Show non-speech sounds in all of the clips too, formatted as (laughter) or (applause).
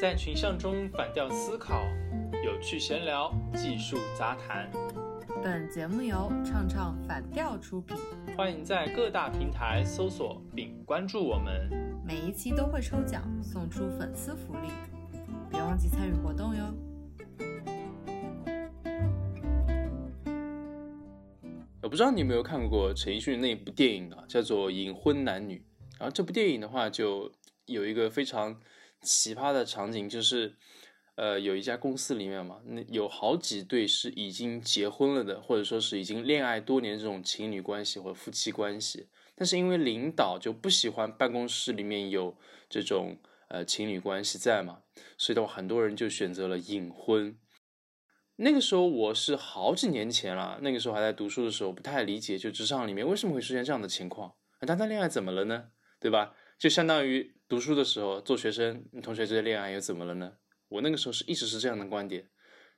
在群像中反调思考，有趣闲聊，技术杂谈。本节目由唱唱反调出品，欢迎在各大平台搜索并关注我们。每一期都会抽奖送出粉丝福利，别忘记参与活动哟。我不知道你有没有看过陈奕迅那部电影啊，叫做《隐婚男女》。然后这部电影的话，就有一个非常。奇葩的场景就是，呃，有一家公司里面嘛，那有好几对是已经结婚了的，或者说是已经恋爱多年这种情侣关系或夫妻关系，但是因为领导就不喜欢办公室里面有这种呃情侣关系在嘛，所以的话，很多人就选择了隐婚。那个时候我是好几年前了，那个时候还在读书的时候，不太理解就职场里面为什么会出现这样的情况，谈谈恋爱怎么了呢？对吧？就相当于读书的时候做学生，同学之间恋爱又怎么了呢？我那个时候是一直是这样的观点，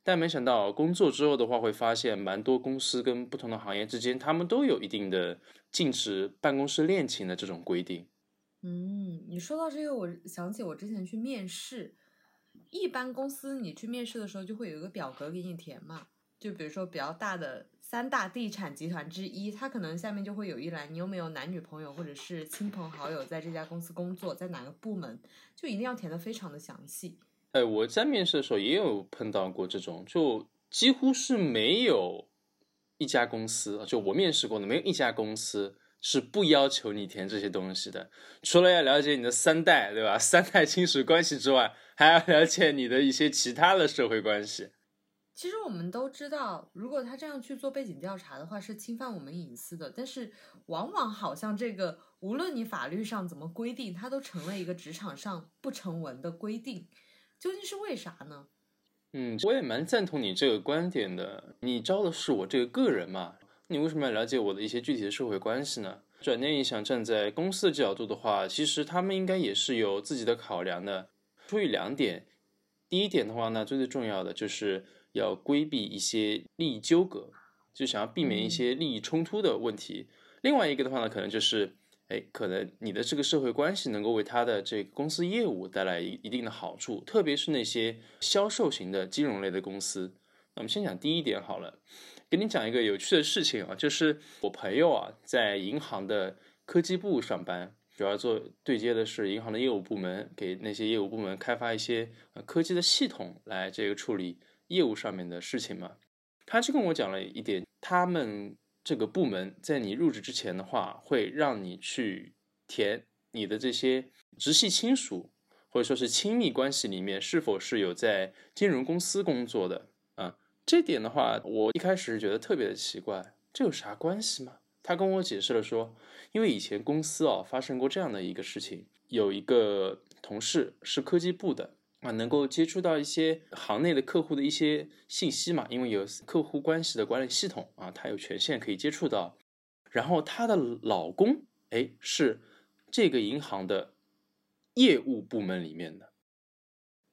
但没想到工作之后的话，会发现蛮多公司跟不同的行业之间，他们都有一定的禁止办公室恋情的这种规定。嗯，你说到这个，我想起我之前去面试，一般公司你去面试的时候就会有一个表格给你填嘛，就比如说比较大的。三大地产集团之一，它可能下面就会有一栏，你有没有男女朋友或者是亲朋好友在这家公司工作，在哪个部门，就一定要填的非常的详细。哎，我在面试的时候也有碰到过这种，就几乎是没有一家公司，就我面试过的，没有一家公司是不要求你填这些东西的。除了要了解你的三代，对吧？三代亲属关系之外，还要了解你的一些其他的社会关系。其实我们都知道，如果他这样去做背景调查的话，是侵犯我们隐私的。但是，往往好像这个，无论你法律上怎么规定，它都成了一个职场上不成文的规定。究竟是为啥呢？嗯，我也蛮赞同你这个观点的。你招的是我这个个人嘛？你为什么要了解我的一些具体的社会关系呢？转念一想，站在公司的角度的话，其实他们应该也是有自己的考量的。出于两点，第一点的话呢，最最重要的就是。要规避一些利益纠葛，就想要避免一些利益冲突的问题。另外一个的话呢，可能就是，哎，可能你的这个社会关系能够为他的这个公司业务带来一一定的好处，特别是那些销售型的金融类的公司。那我们先讲第一点好了，给你讲一个有趣的事情啊，就是我朋友啊在银行的科技部上班，主要做对接的是银行的业务部门，给那些业务部门开发一些科技的系统来这个处理。业务上面的事情嘛，他就跟我讲了一点，他们这个部门在你入职之前的话，会让你去填你的这些直系亲属或者说是亲密关系里面是否是有在金融公司工作的啊。这点的话，我一开始是觉得特别的奇怪，这有啥关系吗？他跟我解释了说，因为以前公司啊发生过这样的一个事情，有一个同事是科技部的。啊，能够接触到一些行内的客户的一些信息嘛？因为有客户关系的管理系统啊，他有权限可以接触到。然后她的老公，哎，是这个银行的业务部门里面的。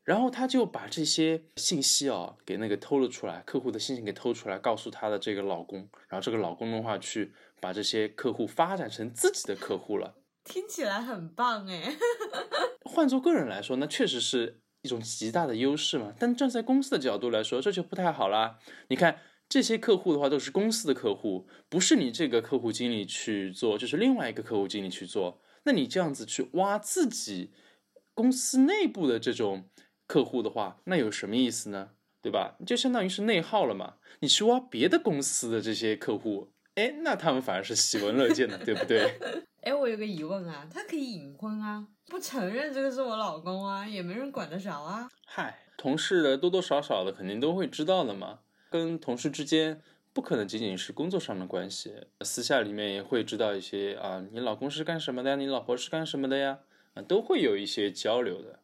然后她就把这些信息啊给那个偷了出来，客户的信息给偷出来，告诉她的这个老公。然后这个老公的话去把这些客户发展成自己的客户了。听起来很棒哎。(laughs) 换做个人来说，那确实是。一种极大的优势嘛，但站在公司的角度来说，这就不太好啦。你看这些客户的话，都是公司的客户，不是你这个客户经理去做，就是另外一个客户经理去做。那你这样子去挖自己公司内部的这种客户的话，那有什么意思呢？对吧？就相当于是内耗了嘛。你去挖别的公司的这些客户，哎，那他们反而是喜闻乐见的，对不对？哎，我有个疑问啊，他可以隐婚啊，不承认这个是我老公啊，也没人管得着啊。嗨，同事的多多少少的肯定都会知道的嘛，跟同事之间不可能仅仅是工作上的关系，私下里面也会知道一些啊，你老公是干什么的呀？你老婆是干什么的呀？啊，都会有一些交流的。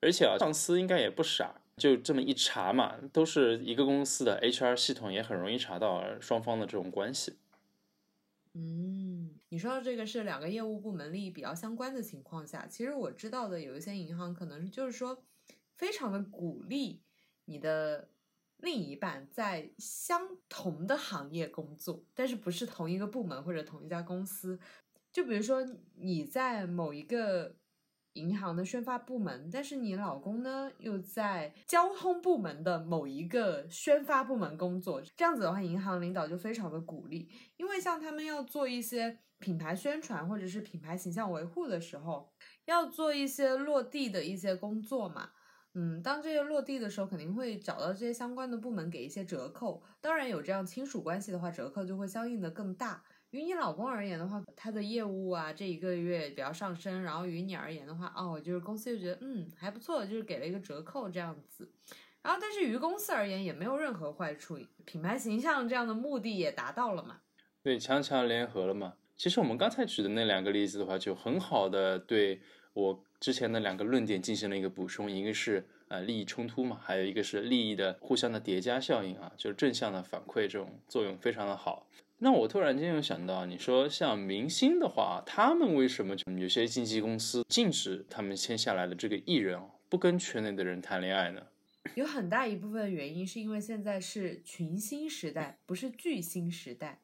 而且啊，上司应该也不傻，就这么一查嘛，都是一个公司的 HR 系统也很容易查到双方的这种关系。嗯，你说的这个是两个业务部门利益比较相关的情况下，其实我知道的有一些银行可能就是说，非常的鼓励你的另一半在相同的行业工作，但是不是同一个部门或者同一家公司。就比如说你在某一个银行的宣发部门，但是你老公呢又在交通部门的某一个宣发部门工作，这样子的话，银行领导就非常的鼓励，因为像他们要做一些品牌宣传或者是品牌形象维护的时候，要做一些落地的一些工作嘛。嗯，当这些落地的时候，肯定会找到这些相关的部门给一些折扣。当然，有这样亲属关系的话，折扣就会相应的更大。于你老公而言的话，他的业务啊，这一个月比较上升，然后于你而言的话，哦，就是公司就觉得嗯还不错，就是给了一个折扣这样子。然后，但是于公司而言也没有任何坏处，品牌形象这样的目的也达到了嘛？对，强强联合了嘛？其实我们刚才举的那两个例子的话，就很好的对我之前的两个论点进行了一个补充，一个是呃利益冲突嘛，还有一个是利益的互相的叠加效应啊，就是正向的反馈这种作用非常的好。那我突然间又想到，你说像明星的话，他们为什么有些经纪公司禁止他们签下来的这个艺人不跟圈内的人谈恋爱呢？有很大一部分原因是因为现在是群星时代，不是巨星时代。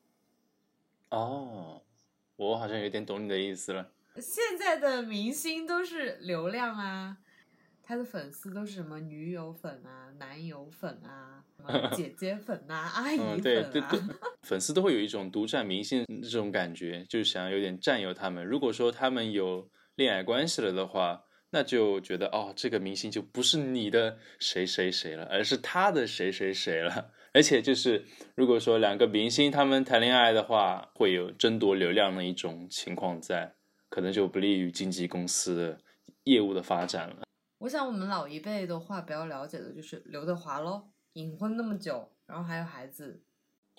哦，我好像有点懂你的意思了。现在的明星都是流量啊。他的粉丝都是什么女友粉啊、男友粉啊、(laughs) 姐姐粉啊、(laughs) 阿姨粉啊，对对对，粉丝都会有一种独占明星这种感觉，就是想有点占有他们。如果说他们有恋爱关系了的话，那就觉得哦，这个明星就不是你的谁谁谁了，而是他的谁谁谁了。而且就是如果说两个明星他们谈恋爱的话，会有争夺流量的一种情况在，可能就不利于经纪公司的业务的发展了。我想我们老一辈的话比较了解的就是刘德华喽，隐婚那么久，然后还有孩子。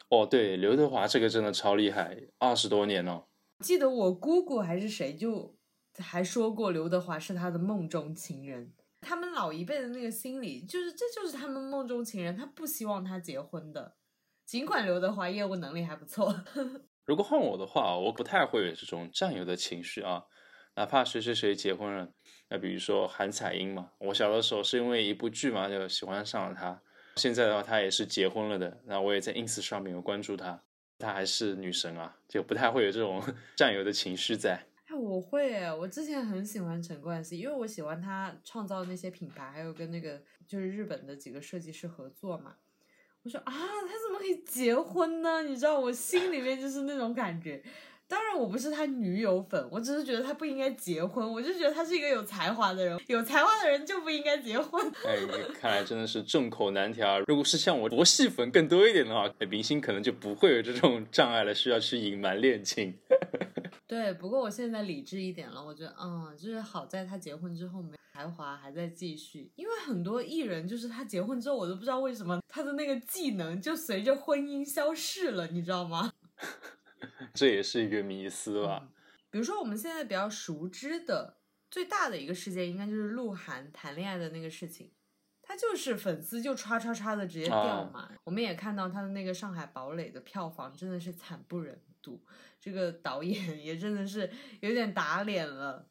哦，对，刘德华这个真的超厉害，二十多年了。记得我姑姑还是谁就还说过刘德华是他的梦中情人。他们老一辈的那个心理就是这就是他们梦中情人，他不希望他结婚的。尽管刘德华业务能力还不错。(laughs) 如果换我的话，我不太会有这种占有的情绪啊，哪怕谁谁谁结婚了。那比如说韩彩英嘛，我小的时候是因为一部剧嘛就喜欢上了她。现在的话，她也是结婚了的。那我也在 ins 上面有关注她，她还是女神啊，就不太会有这种 (laughs) 占有的情绪在。哎，我会，我之前很喜欢陈冠希，因为我喜欢他创造的那些品牌，还有跟那个就是日本的几个设计师合作嘛。我说啊，他怎么可以结婚呢？你知道，我心里面就是那种感觉。当然，我不是他女友粉，我只是觉得他不应该结婚。我就觉得他是一个有才华的人，有才华的人就不应该结婚。哎，看来真的是众口难调。如果是像我佛系粉更多一点的话，明星可能就不会有这种障碍了，需要去隐瞒恋情。(laughs) 对，不过我现在理智一点了，我觉得，嗯，就是好在他结婚之后没才华还在继续，因为很多艺人就是他结婚之后，我都不知道为什么他的那个技能就随着婚姻消逝了，你知道吗？这也是一个迷思吧。比如说，我们现在比较熟知的最大的一个事件，应该就是鹿晗谈恋爱的那个事情。他就是粉丝就唰唰唰的直接掉嘛。我们也看到他的那个《上海堡垒》的票房真的是惨不忍睹，这个导演 (laughs) 也真的是有点打脸了。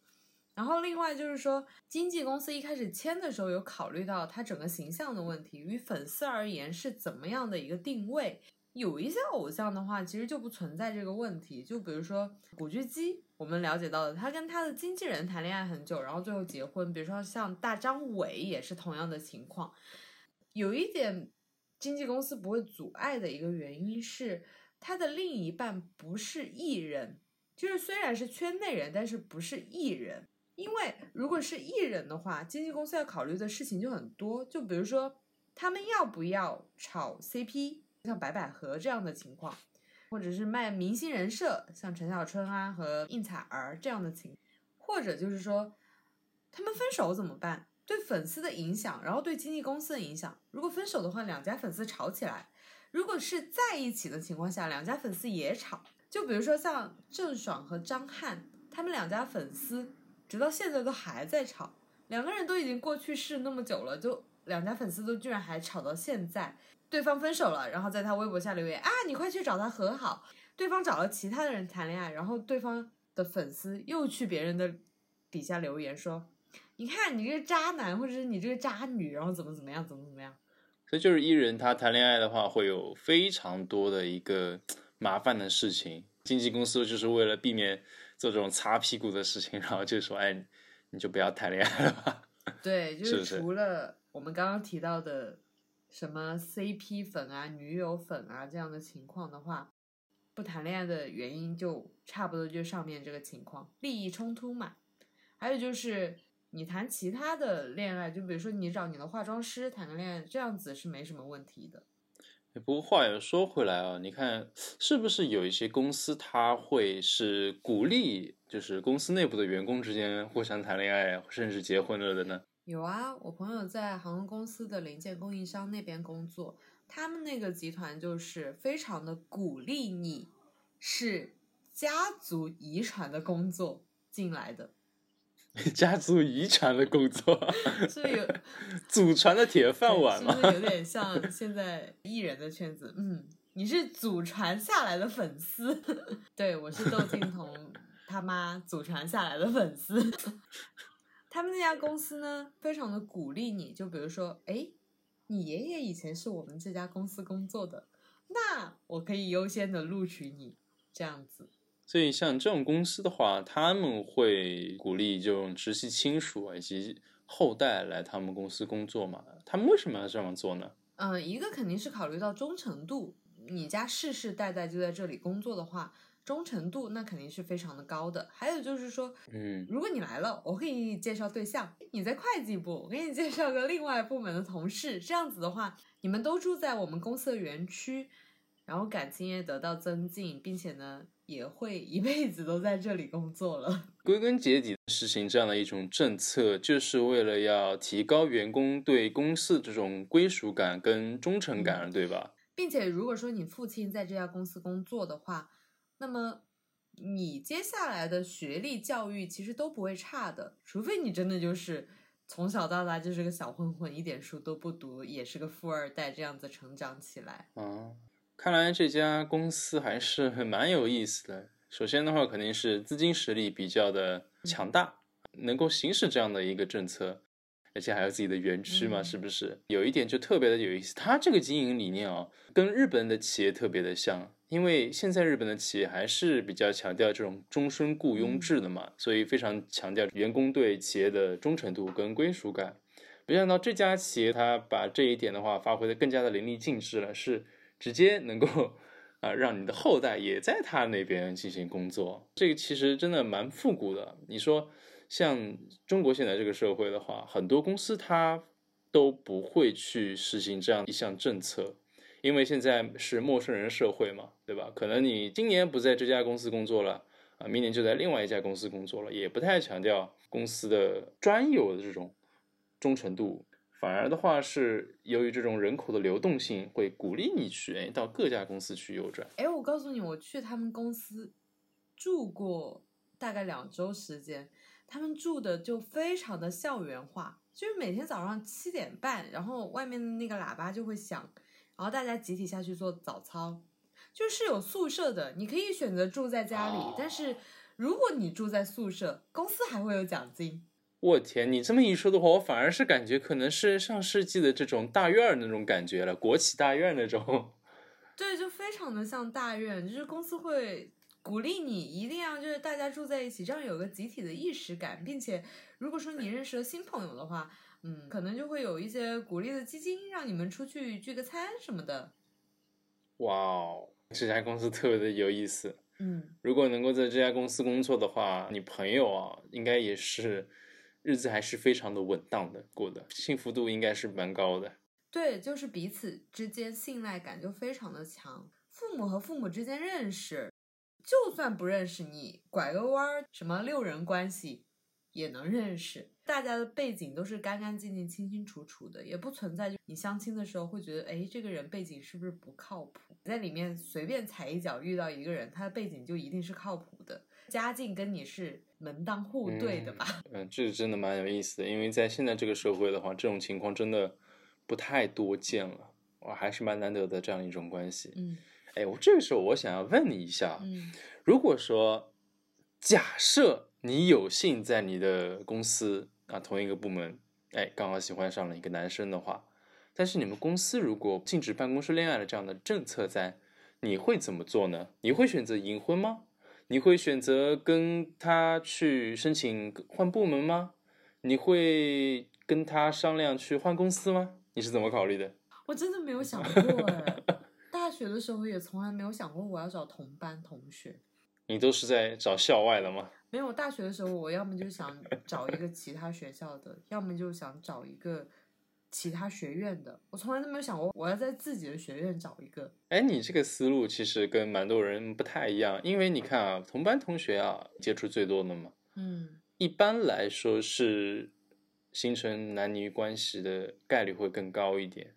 然后另外就是说，经纪公司一开始签的时候有考虑到他整个形象的问题，与粉丝而言是怎么样的一个定位。有一些偶像的话，其实就不存在这个问题。就比如说古巨基，我们了解到的，他跟他的经纪人谈恋爱很久，然后最后结婚。比如说像大张伟也是同样的情况。有一点经纪公司不会阻碍的一个原因是，他的另一半不是艺人，就是虽然是圈内人，但是不是艺人。因为如果是艺人的话，经纪公司要考虑的事情就很多。就比如说他们要不要炒 CP。像白百合这样的情况，或者是卖明星人设，像陈小春啊和应采儿这样的情，或者就是说他们分手怎么办？对粉丝的影响，然后对经纪公司的影响。如果分手的话，两家粉丝吵起来；如果是在一起的情况下，两家粉丝也吵。就比如说像郑爽和张翰，他们两家粉丝直到现在都还在吵，两个人都已经过去式那么久了，就两家粉丝都居然还吵到现在。对方分手了，然后在他微博下留言啊，你快去找他和好。对方找了其他的人谈恋爱，然后对方的粉丝又去别人的底下留言说，你看你这个渣男，或者是你这个渣女，然后怎么怎么样，怎么怎么样。所以就是艺人他谈恋爱的话，会有非常多的一个麻烦的事情。经纪公司就是为了避免做这种擦屁股的事情，然后就说，哎，你就不要谈恋爱了吧。对，就是除了我们刚刚提到的什么 CP 粉啊、女友粉啊这样的情况的话，不谈恋爱的原因就差不多就上面这个情况，利益冲突嘛。还有就是你谈其他的恋爱，就比如说你找你的化妆师谈个恋爱，这样子是没什么问题的。不过话又说回来啊，你看是不是有一些公司它会是鼓励，就是公司内部的员工之间互相谈恋爱，甚至结婚了的呢？有啊，我朋友在航空公司的零件供应商那边工作，他们那个集团就是非常的鼓励你是家族遗传的工作进来的，(laughs) 家族遗传的工作，是有 (laughs) 祖传的铁饭碗嘛是。不是有点像 (laughs) 现在艺人的圈子？嗯，你是祖传下来的粉丝，对我是窦靖童他妈祖传下来的粉丝。他们那家公司呢，非常的鼓励你，就比如说，哎，你爷爷以前是我们这家公司工作的，那我可以优先的录取你，这样子。所以像这种公司的话，他们会鼓励这种直系亲属以及后代来他们公司工作嘛？他们为什么要这样做呢？嗯，一个肯定是考虑到忠诚度，你家世世代代就在这里工作的话，忠诚度那肯定是非常的高的。还有就是说，嗯，如果你来了，我给你介绍对象；你在会计部，我给你介绍个另外部门的同事。这样子的话，你们都住在我们公司的园区，然后感情也得到增进，并且呢，也会一辈子都在这里工作了。归根结底，实行这样的一种政策，就是为了要提高员工对公司这种归属感跟忠诚感，对吧？并且，如果说你父亲在这家公司工作的话，那么你接下来的学历教育其实都不会差的，除非你真的就是从小到大就是个小混混，一点书都不读，也是个富二代这样子成长起来。啊，看来这家公司还是蛮有意思的。首先的话，肯定是资金实力比较的强大，能够行使这样的一个政策，而且还有自己的园区嘛，嗯是不是？有一点就特别的有意思，它这个经营理念啊，跟日本的企业特别的像。因为现在日本的企业还是比较强调这种终身雇佣制的嘛，所以非常强调员工对企业的忠诚度跟归属感。没想到这家企业它把这一点的话发挥的更加的淋漓尽致了，是直接能够啊、让你的后代也在他那边进行工作。这个其实真的蛮复古的。你说像中国现在这个社会的话，很多公司它都不会去实行这样一项政策。因为现在是陌生人社会嘛，对吧？可能你今年不在这家公司工作了，啊，明年就在另外一家公司工作了，也不太强调公司的专有的这种忠诚度，反而的话是由于这种人口的流动性，会鼓励你去哎到各家公司去游转。哎，我告诉你，我去他们公司住过大概两周时间，他们住的就非常的校园化，就是每天早上七点半，然后外面的那个喇叭就会响。然后大家集体下去做早操，就是有宿舍的，你可以选择住在家里，哦但是如果你住在宿舍，公司还会有奖金。我天，你这么一说的话，我反而是感觉可能是上世纪的这种大院儿那种感觉了，国企大院那种。(laughs) 对，就非常的像大院，就是公司会鼓励你一定要就是大家住在一起，这样有个集体的意识感，并且如果说你认识了新朋友的话，嗯，可能就会有一些鼓励的基金，让你们出去聚个餐什么的。哇哦，这家公司特别的有意思。嗯，如果能够在这家公司工作的话，你朋友啊，应该也是日子还是非常的稳当的过的，幸福度应该是蛮高的。对，就是彼此之间信赖感就非常的强，父母和父母之间认识，就算不认识你，拐个弯儿，什么六人关系也能认识。大家的背景都是干干净净、清清楚楚的，也不存在就你相亲的时候会觉得，哎，这个人背景是不是不靠谱？在里面随便踩一脚遇到一个人，他的背景就一定是靠谱的，家境跟你是门当户对的吧？嗯、呃，这真的蛮有意思的，因为在现在这个社会的话，这种情况真的不太多见了，我还是蛮难得的这样一种关系。嗯哎，我这个时候我想要问你一下，嗯如果说假设你有幸在你的公司啊同一个部门，哎，刚好喜欢上了一个男生的话，但是你们公司如果禁止办公室恋爱的这样的政策在，你会怎么做呢？你会选择隐婚吗？你会选择跟他去申请换部门吗？你会跟他商量去换公司吗？你是怎么考虑的？(laughs) 我真的没有想过哎，大学的时候也从来没有想过我要找同班同学。你都是在找校外的吗？没有，大学的时候我要么就想找一个其他学校的，要么就想找一个其他学院的。我从来都没有想过我要在自己的学院找一个。哎，你这个思路其实跟蛮多人不太一样，因为你看啊，同班同学啊，接触最多的嘛，嗯，一般来说是形成男女关系的概率会更高一点。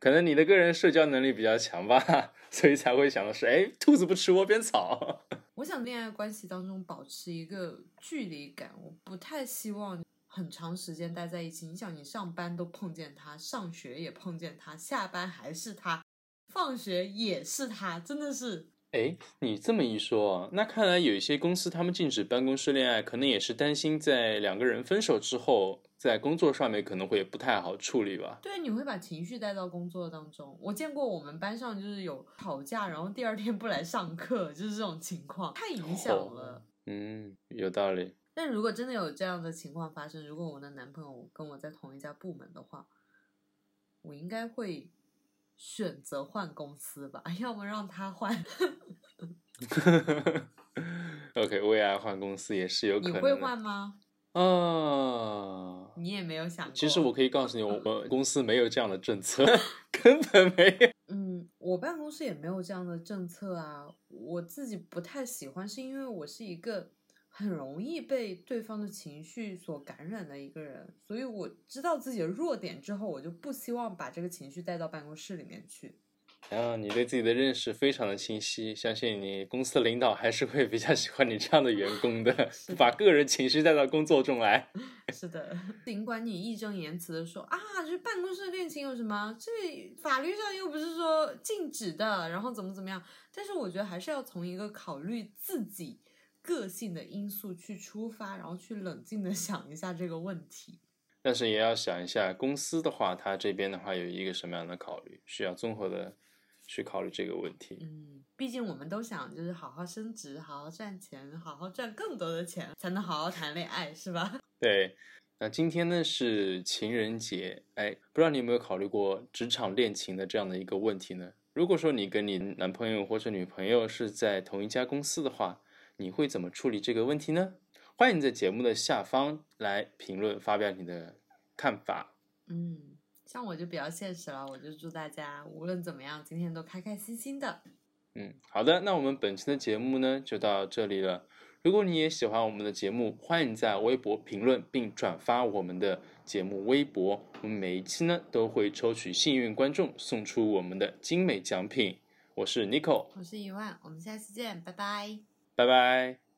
可能你的个人社交能力比较强吧，所以才会想的是，哎，兔子不吃窝边草。(laughs) 我想恋爱关系当中保持一个距离感，我不太希望很长时间待在一起。你想，你上班都碰见他，上学也碰见他，下班还是他，放学也是他，真的是。哎，你这么一说啊，那看来有一些公司他们禁止办公室恋爱，可能也是担心在两个人分手之后。在工作上面可能会不太好处理吧？对，你会把情绪带到工作当中。我见过我们班上就是有吵架，然后第二天不来上课，就是这种情况，太影响了。嗯，有道理。但如果真的有这样的情况发生，如果我的男朋友跟我在同一家部门的话，我应该会选择换公司吧，(laughs) 要么让他换。(laughs) OK，为爱换公司也是有可能。你会换吗？啊，你也没有想过。其实我可以告诉你，我们公司没有这样的政策，(laughs) 根本没有。嗯，我办公室也没有这样的政策啊。我自己不太喜欢，是因为我是一个很容易被对方的情绪所感染的一个人，所以我知道自己的弱点之后，我就不希望把这个情绪带到办公室里面去。然后你对自己的认识非常的清晰，相信你公司的领导还是会比较喜欢你这样的员工的，(laughs) 把个人情绪带到工作中来。(laughs) 是的，尽管你义正言辞的说啊，这办公室恋情有什么？这法律上又不是说禁止的，然后怎么怎么样？但是我觉得还是要从一个考虑自己个性的因素去出发，然后去冷静的想一下这个问题。但是也要想一下公司的话，它这边的话有一个什么样的考虑，需要综合的。去考虑这个问题。嗯，毕竟我们都想就是好好升职，好好赚钱，好好赚更多的钱，才能好好谈恋爱，是吧？(laughs) 对。那今天呢是情人节，哎，不知道你有没有考虑过职场恋情的这样的一个问题呢？如果说你跟你男朋友或者女朋友是在同一家公司的话，你会怎么处理这个问题呢？欢迎在节目的下方来评论，发表你的看法。嗯。像我就比较现实了，我就祝大家无论怎么样，今天都开开心心的。嗯，好的，那我们本期的节目呢就到这里了。如果你也喜欢我们的节目，欢迎在微博评论并转发我们的节目微博。我们每一期呢都会抽取幸运观众送出我们的精美奖品。我是 Nico，我是一万，我们下期见，拜拜，拜拜。